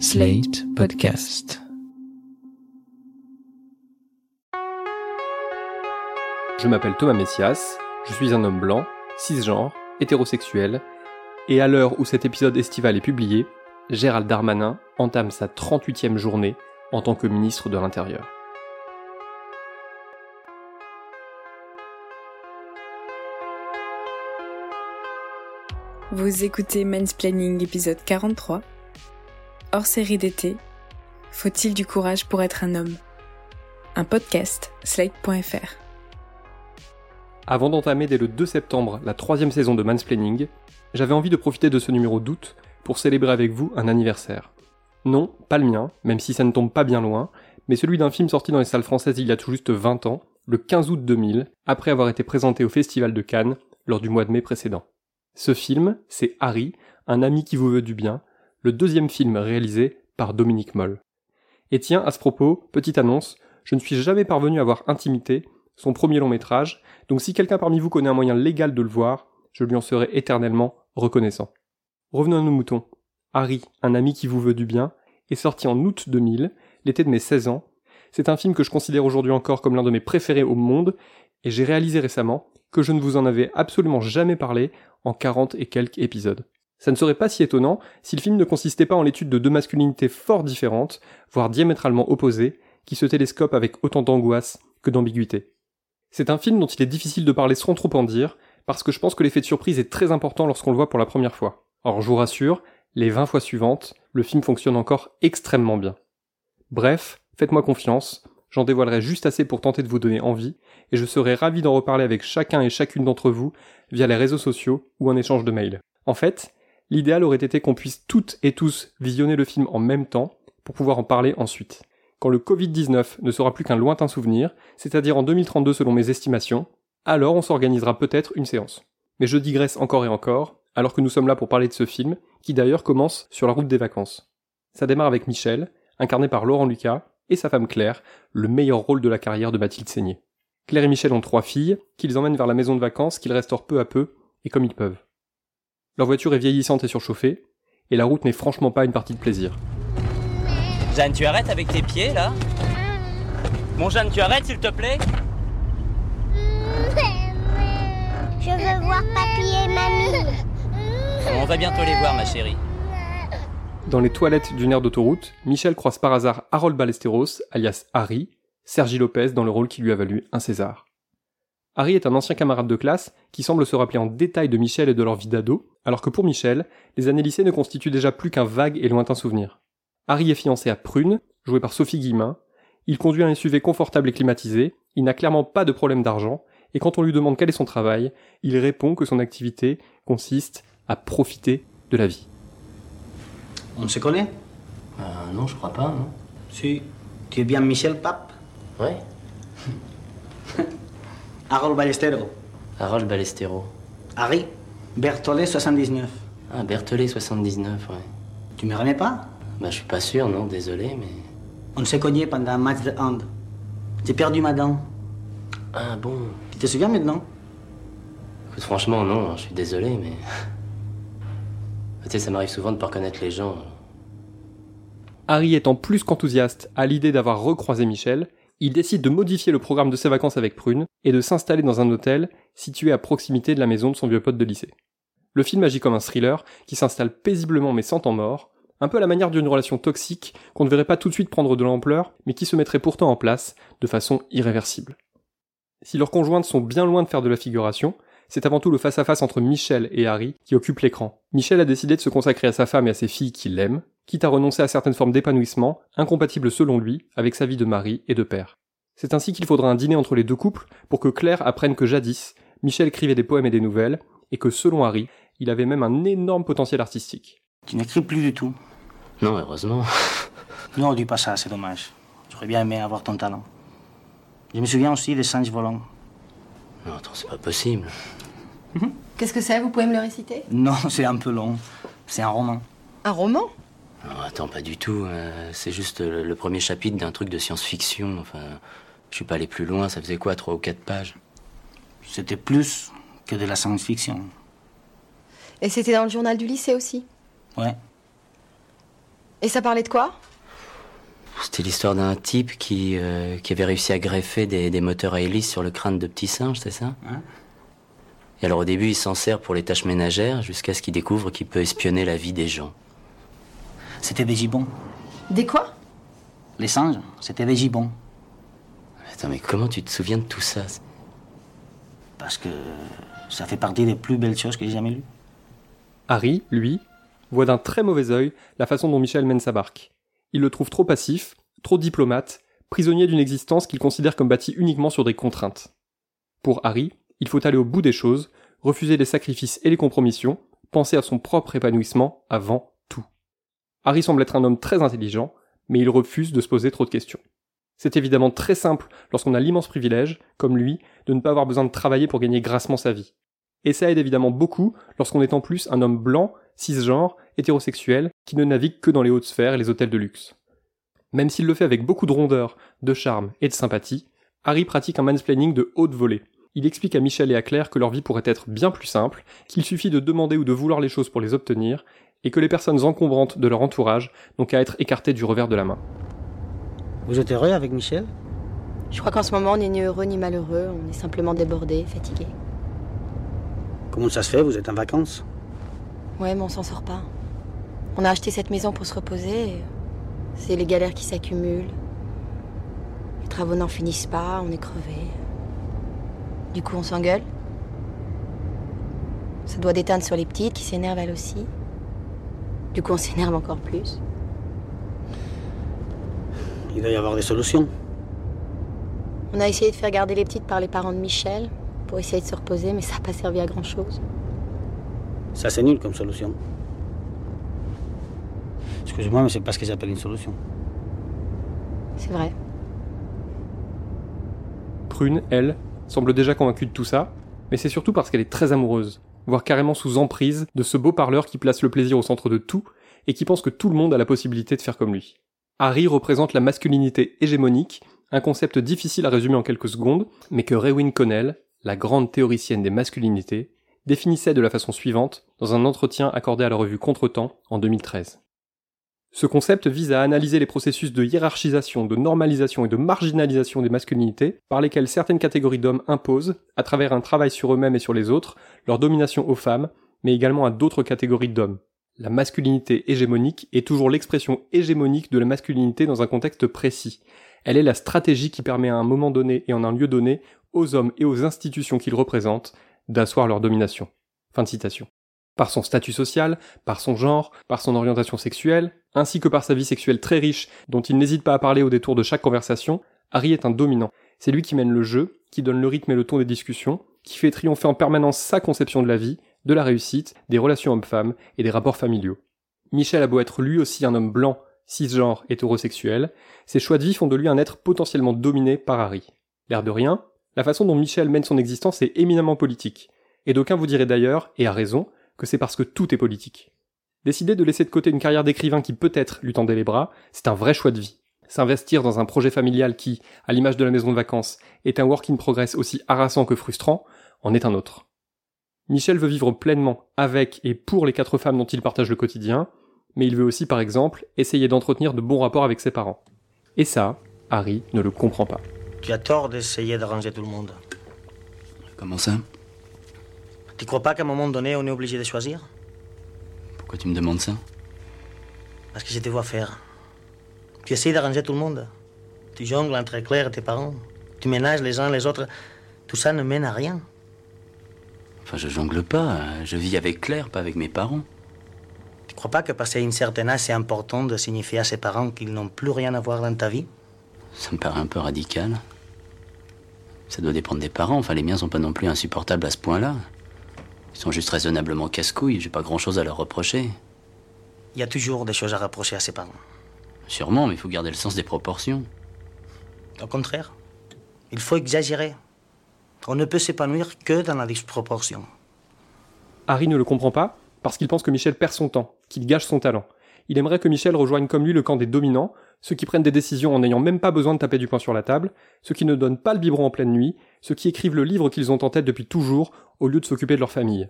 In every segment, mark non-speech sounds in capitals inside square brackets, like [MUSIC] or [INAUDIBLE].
Slate Podcast. Je m'appelle Thomas Messias, je suis un homme blanc, cisgenre, hétérosexuel, et à l'heure où cet épisode estival est publié, Gérald Darmanin entame sa 38e journée en tant que ministre de l'Intérieur. Vous écoutez Mansplaining épisode 43. Hors série d'été. Faut-il du courage pour être un homme? Un podcast, slate.fr. Avant d'entamer dès le 2 septembre la troisième saison de Mansplaining, j'avais envie de profiter de ce numéro d'août pour célébrer avec vous un anniversaire. Non, pas le mien, même si ça ne tombe pas bien loin, mais celui d'un film sorti dans les salles françaises il y a tout juste 20 ans, le 15 août 2000, après avoir été présenté au Festival de Cannes lors du mois de mai précédent. Ce film, c'est Harry, un ami qui vous veut du bien, le deuxième film réalisé par Dominique Moll. Et tiens, à ce propos, petite annonce, je ne suis jamais parvenu à voir Intimité, son premier long métrage, donc si quelqu'un parmi vous connaît un moyen légal de le voir, je lui en serai éternellement reconnaissant. Revenons à nos moutons. Harry, un ami qui vous veut du bien, est sorti en août 2000, l'été de mes 16 ans. C'est un film que je considère aujourd'hui encore comme l'un de mes préférés au monde, et j'ai réalisé récemment que je ne vous en avais absolument jamais parlé en 40 et quelques épisodes. Ça ne serait pas si étonnant si le film ne consistait pas en l'étude de deux masculinités fort différentes, voire diamétralement opposées, qui se télescopent avec autant d'angoisse que d'ambiguïté. C'est un film dont il est difficile de parler sans trop en dire, parce que je pense que l'effet de surprise est très important lorsqu'on le voit pour la première fois. Or, je vous rassure, les 20 fois suivantes, le film fonctionne encore extrêmement bien. Bref, faites-moi confiance, j'en dévoilerai juste assez pour tenter de vous donner envie, et je serai ravi d'en reparler avec chacun et chacune d'entre vous via les réseaux sociaux ou un échange de mails. En fait, l'idéal aurait été qu'on puisse toutes et tous visionner le film en même temps pour pouvoir en parler ensuite. Quand le Covid-19 ne sera plus qu'un lointain souvenir, c'est-à-dire en 2032 selon mes estimations, alors on s'organisera peut-être une séance. Mais je digresse encore et encore, alors que nous sommes là pour parler de ce film, qui d'ailleurs commence sur la route des vacances. Ça démarre avec Michel, incarné par Laurent Lucas, et sa femme Claire, le meilleur rôle de la carrière de Mathilde Seigné. Claire et Michel ont trois filles, qu'ils emmènent vers la maison de vacances, qu'ils restaurent peu à peu, et comme ils peuvent. Leur voiture est vieillissante et surchauffée, et la route n'est franchement pas une partie de plaisir. Jeanne, tu arrêtes avec tes pieds là? Mon Jeanne, tu arrêtes s'il te plaît? Je veux voir papy et mamie. On va bientôt les voir, ma chérie. Dans les toilettes d'une aire d'autoroute, Michel croise par hasard Harold Ballesteros, alias Harry, Sergi Lopez dans le rôle qui lui a valu un César. Harry est un ancien camarade de classe qui semble se rappeler en détail de Michel et de leur vie d'ado, alors que pour Michel, les années lycée ne constituent déjà plus qu'un vague et lointain souvenir. Harry est fiancé à Prune, jouée par Sophie Guillemin, il conduit un SUV confortable et climatisé, il n'a clairement pas de problème d'argent, et quand on lui demande quel est son travail, il répond que son activité consiste à profiter de la vie. On se connaît? Euh, non, je crois pas, non. Si. Tu es bien Michel Pape? Ouais. Harold Ballestero. Harold Ballestero. Harry Berthollet 79. Ah, Berthollet 79, ouais. Tu me remets pas? Bah, je suis pas sûr, non, désolé, mais. On s'est cogné pendant un match de hand. J'ai perdu ma dent. Ah bon. Tu te souviens maintenant? Écoute, franchement, non, je suis désolé, mais. [LAUGHS] tu sais, ça m'arrive souvent de pas reconnaître les gens. Harry étant plus qu'enthousiaste à l'idée d'avoir recroisé Michel, il décide de modifier le programme de ses vacances avec Prune et de s'installer dans un hôtel situé à proximité de la maison de son vieux pote de lycée. Le film agit comme un thriller qui s'installe paisiblement mais sans temps mort, un peu à la manière d'une relation toxique qu'on ne verrait pas tout de suite prendre de l'ampleur, mais qui se mettrait pourtant en place de façon irréversible. Si leurs conjointes sont bien loin de faire de la figuration, c'est avant tout le face-à-face entre Michel et Harry qui occupe l'écran. Michel a décidé de se consacrer à sa femme et à ses filles qui l'aiment, quitte à renoncer à certaines formes d'épanouissement, incompatibles selon lui avec sa vie de mari et de père. C'est ainsi qu'il faudra un dîner entre les deux couples pour que Claire apprenne que jadis, Michel écrivait des poèmes et des nouvelles, et que selon Harry, il avait même un énorme potentiel artistique. Tu n'écris plus du tout. Non, heureusement. [LAUGHS] Non, dis pas ça, c'est dommage. J'aurais bien aimé avoir ton talent. Je me souviens aussi des singes volants. Non, attends, c'est pas possible. Qu'est-ce que c'est? Vous pouvez me le réciter? Non, [LAUGHS] c'est un peu long. C'est un roman. Un roman? Non, attends, pas du tout. euh, c'est juste le, le premier chapitre d'un truc de science-fiction. Enfin, je suis pas allé plus loin. Ça faisait quoi, trois ou quatre pages? C'était plus que de la science-fiction. Et c'était dans le journal du lycée aussi? Ouais. Et ça parlait de quoi? C'était l'histoire d'un type qui, euh, qui avait réussi à greffer des, des moteurs à hélice sur le crâne de petits singes, c'est ça? Hein? Et alors au début, il s'en sert pour les tâches ménagères jusqu'à ce qu'il découvre qu'il peut espionner la vie des gens. C'était des gibbons. Des quoi? Les singes, c'était des gibbons. Attends, mais comment tu te souviens de tout ça? Parce que ça fait partie des plus belles choses que j'ai jamais lues. Harry, lui, voit d'un très mauvais œil la façon dont Michel mène sa barque. Il le trouve trop passif, trop diplomate, prisonnier d'une existence qu'il considère comme bâtie uniquement sur des contraintes. Pour Harry, il faut aller au bout des choses, refuser les sacrifices et les compromissions, penser à son propre épanouissement avant. Harry semble être un homme très intelligent, mais il refuse de se poser trop de questions. C'est évidemment très simple lorsqu'on a l'immense privilège, comme lui, de ne pas avoir besoin de travailler pour gagner grassement sa vie. Et ça aide évidemment beaucoup lorsqu'on est en plus un homme blanc, cisgenre, hétérosexuel, qui ne navigue que dans les hautes sphères et les hôtels de luxe. Même s'il le fait avec beaucoup de rondeur, de charme et de sympathie, Harry pratique un mansplaining de haute volée. Il explique à Michel et à Claire que leur vie pourrait être bien plus simple, qu'il suffit de demander ou de vouloir les choses pour les obtenir, et que les personnes encombrantes de leur entourage n'ont qu'à être écartées du revers de la main. Vous êtes heureux avec Michel? Je crois qu'en ce moment, on n'est ni heureux ni malheureux. On est simplement débordé, fatigué. Comment ça se fait? Vous êtes en vacances? Ouais, mais on s'en sort pas. On a acheté cette maison pour se reposer. et C'est les galères qui s'accumulent. Les travaux n'en finissent pas, on est crevé. Du coup, on s'engueule. Ça doit déteindre sur les petites qui s'énervent elles aussi. Du coup, on s'énerve encore plus? Il doit y avoir des solutions. On a essayé de faire garder les petites par les parents de Michel pour essayer de se reposer, mais ça n'a pas servi à grand chose. Ça, c'est nul comme solution. Excusez-moi, mais c'est pas ce que j'appelle une solution. C'est vrai. Prune, elle, semble déjà convaincue de tout ça, mais c'est surtout parce qu'elle est très amoureuse, voire carrément sous emprise de ce beau parleur qui place le plaisir au centre de tout et qui pense que tout le monde a la possibilité de faire comme lui. Harry représente la masculinité hégémonique, un concept difficile à résumer en quelques secondes, mais que Rewin Connell, la grande théoricienne des masculinités, définissait de la façon suivante dans un entretien accordé à la revue Contretemps en 2013. Ce concept vise à analyser les processus de hiérarchisation, de normalisation et de marginalisation des masculinités par lesquels certaines catégories d'hommes imposent, à travers un travail sur eux-mêmes et sur les autres, leur domination aux femmes, mais également à d'autres catégories d'hommes. La masculinité hégémonique est toujours l'expression hégémonique de la masculinité dans un contexte précis. Elle est la stratégie qui permet à un moment donné et en un lieu donné aux hommes et aux institutions qu'ils représentent d'asseoir leur domination. Fin de citation. Par son statut social, par son genre, par son orientation sexuelle, ainsi que par sa vie sexuelle très riche, dont il n'hésite pas à parler au détour de chaque conversation, Harry est un dominant. C'est lui qui mène le jeu, qui donne le rythme et le ton des discussions, qui fait triompher en permanence sa conception de la vie, de la réussite, des relations hommes-femmes et des rapports familiaux. Michel a beau être lui aussi un homme blanc, cisgenre, hétérosexuel, ses choix de vie font de lui un être potentiellement dominé par Harry. L'air de rien, la façon dont Michel mène son existence est éminemment politique. Et d'aucuns vous diraient d'ailleurs, et à raison, que c'est parce que tout est politique. Décider de laisser de côté une carrière d'écrivain qui peut-être lui tendait les bras, c'est un vrai choix de vie. S'investir dans un projet familial qui, à l'image de la maison de vacances, est un work in progress aussi harassant que frustrant, en est un autre. Michel veut vivre pleinement avec et pour les quatre femmes dont il partage le quotidien, mais il veut aussi, par exemple, essayer d'entretenir de bons rapports avec ses parents. Et ça, Harry ne le comprend pas. Tu as tort d'essayer d'arranger tout le monde. Comment ça? Tu crois pas qu'à un moment donné, on est obligé de choisir? Pourquoi tu me demandes ça Parce que je te vois faire. Tu essayes d'arranger tout le monde. Tu jongles entre Claire et tes parents. Tu ménages les uns les autres. Tout ça ne mène à rien. Enfin, je jongle pas. Je vis avec Claire, pas avec mes parents. Tu crois pas que passer une certaine âge, c'est important de signifier à ses parents qu'ils n'ont plus rien à voir dans ta vie? Ça me paraît un peu radical. Ça doit dépendre des parents. Enfin, les miens sont pas non plus insupportables à ce point-là. Ils sont juste raisonnablement casse-couilles. J'ai pas grand-chose à leur reprocher. Il y a toujours des choses à reprocher à ses parents. Sûrement, mais il faut garder le sens des proportions. Au contraire, il faut exagérer. On ne peut s'épanouir que dans la disproportion. Harry ne le comprend pas parce qu'il pense que Michel perd son temps, qu'il gâche son talent. Il aimerait que Michel rejoigne comme lui le camp des dominants, ceux qui prennent des décisions en n'ayant même pas besoin de taper du poing sur la table, ceux qui ne donnent pas le biberon en pleine nuit, ceux qui écrivent le livre qu'ils ont en tête depuis toujours au lieu de s'occuper de leur famille.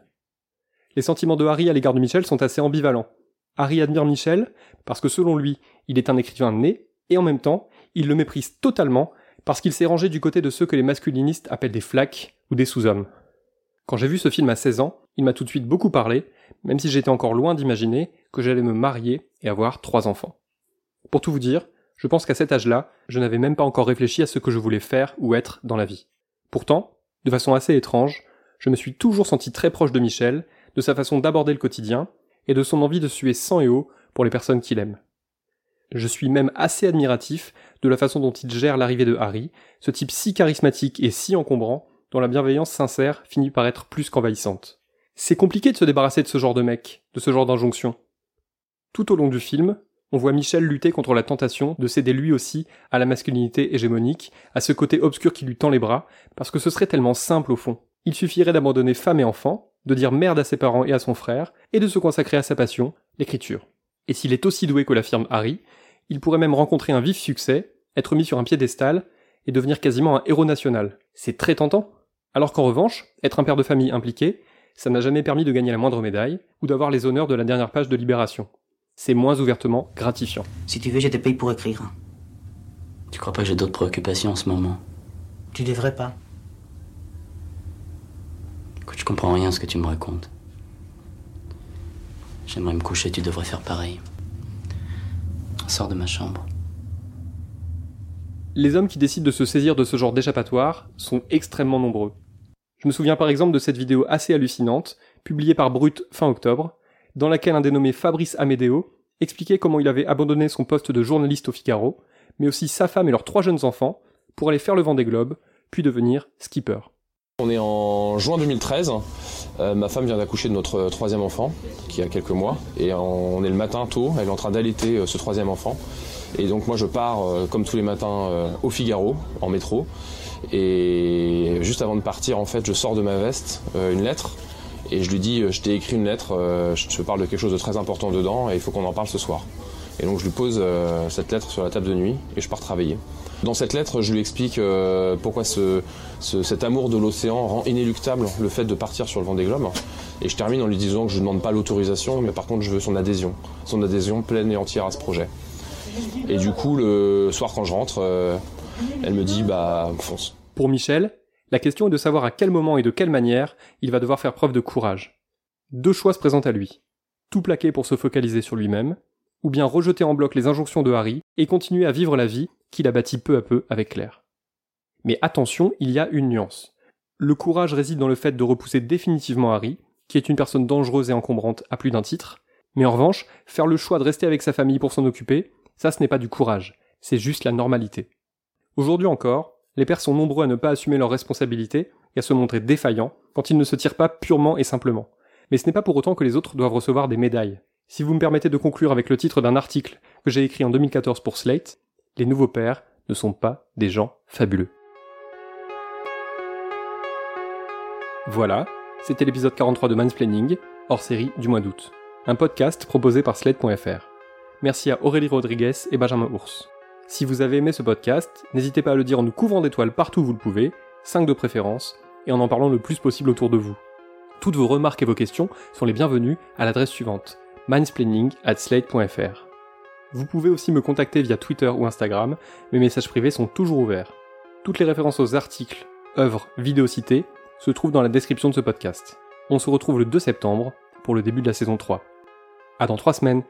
Les sentiments de Harry à l'égard de Michel sont assez ambivalents. Harry admire Michel parce que selon lui, il est un écrivain né, et en même temps, il le méprise totalement parce qu'il s'est rangé du côté de ceux que les masculinistes appellent des flaques ou des sous-hommes. Quand j'ai vu ce film à 16 ans, il m'a tout de suite beaucoup parlé, même si j'étais encore loin d'imaginer que j'allais me marier et avoir trois enfants. Pour tout vous dire, je pense qu'à cet âge-là, je n'avais même pas encore réfléchi à ce que je voulais faire ou être dans la vie. Pourtant, de façon assez étrange, je me suis toujours senti très proche de Michel, de sa façon d'aborder le quotidien, et de son envie de suer sang et eau pour les personnes qu'il aime. Je suis même assez admiratif de la façon dont il gère l'arrivée de Harry, ce type si charismatique et si encombrant, dont la bienveillance sincère finit par être plus qu'envahissante. C'est compliqué de se débarrasser de ce genre de mec, de ce genre d'injonction. Tout au long du film, on voit Michel lutter contre la tentation de céder lui aussi à la masculinité hégémonique, à ce côté obscur qui lui tend les bras, parce que ce serait tellement simple au fond. Il suffirait d'abandonner femme et enfant, de dire merde à ses parents et à son frère, et de se consacrer à sa passion, l'écriture. Et s'il est aussi doué que l'affirme Harry, il pourrait même rencontrer un vif succès, être mis sur un piédestal, et devenir quasiment un héros national. C'est très tentant. Alors qu'en revanche, être un père de famille impliqué, ça n'a jamais permis de gagner la moindre médaille, ou d'avoir les honneurs de la dernière page de Libération. C'est moins ouvertement gratifiant. Si tu veux, je te paye pour écrire. Tu crois pas que j'ai d'autres préoccupations en ce moment? Tu devrais pas. Écoute, je comprends rien à ce que tu me racontes. J'aimerais me coucher, tu devrais faire pareil. Sors de ma chambre. Les hommes qui décident de se saisir de ce genre d'échappatoire sont extrêmement nombreux. Je me souviens par exemple de cette vidéo assez hallucinante, publiée par Brut fin octobre, dans laquelle un dénommé Fabrice Amédéo expliquait comment il avait abandonné son poste de journaliste au Figaro, mais aussi sa femme et leurs trois jeunes enfants, pour aller faire le vent des globes, puis devenir skipper. On est en juin 2013. Euh, ma femme vient d'accoucher de notre troisième enfant, qui a quelques mois, et on est le matin tôt. Elle est en train d'allaiter euh, ce troisième enfant. Et donc moi je pars euh, comme tous les matins au Figaro, en métro. Et juste avant de partir, en fait, je sors de ma veste une lettre et je lui dis je t'ai écrit une lettre, je te parle de quelque chose de très important dedans et il faut qu'on en parle ce soir. Et donc je lui pose cette lettre sur la table de nuit et je pars travailler. Dans cette lettre, je lui explique euh, pourquoi ce, cet amour de l'océan rend inéluctable le fait de partir sur le Vendée Globe. Et je termine en lui disant que je ne demande pas l'autorisation, mais par contre je veux son adhésion, son adhésion pleine et entière à ce projet. Et du coup, le soir quand je rentre, euh, elle me dit bah fonce. Pour Michel, la question est de savoir à quel moment et de quelle manière il va devoir faire preuve de courage. Deux choix se présentent à lui. Tout plaquer pour se focaliser sur lui-même, ou bien rejeter en bloc les injonctions de Harry et continuer à vivre la vie qu'il a bâtie peu à peu avec Claire. Mais attention, il y a une nuance. Le courage réside dans le fait de repousser définitivement Harry, qui est une personne dangereuse et encombrante à plus d'un titre, mais en revanche, faire le choix de rester avec sa famille pour s'en occuper, ça ce n'est pas du courage, c'est juste la normalité. Aujourd'hui encore, les pères sont nombreux à ne pas assumer leurs responsabilités et à se montrer défaillants quand ils ne se tirent pas purement et simplement. Mais ce n'est pas pour autant que les autres doivent recevoir des médailles. Si vous me permettez de conclure avec le titre d'un article que j'ai écrit en 2014 pour Slate, les nouveaux pères ne sont pas des gens fabuleux. Voilà, c'était l'épisode 43 de Mansplaining, hors série du mois d'août. Un podcast proposé par Slate.fr. Merci à Aurélie Rodriguez et Benjamin Ours. Si vous avez aimé ce podcast, n'hésitez pas à le dire en nous couvrant d'étoiles partout où vous le pouvez, 5 de préférence, et en en parlant le plus possible autour de vous. Toutes vos remarques et vos questions sont les bienvenues à l'adresse suivante mansplaining at slate.fr. Vous pouvez aussi me contacter via Twitter ou Instagram, mes messages privés sont toujours ouverts. Toutes les références aux articles, œuvres, vidéos citées se trouvent dans la description de ce podcast. On se retrouve le 2 septembre pour le début de la saison 3. À dans 3 semaines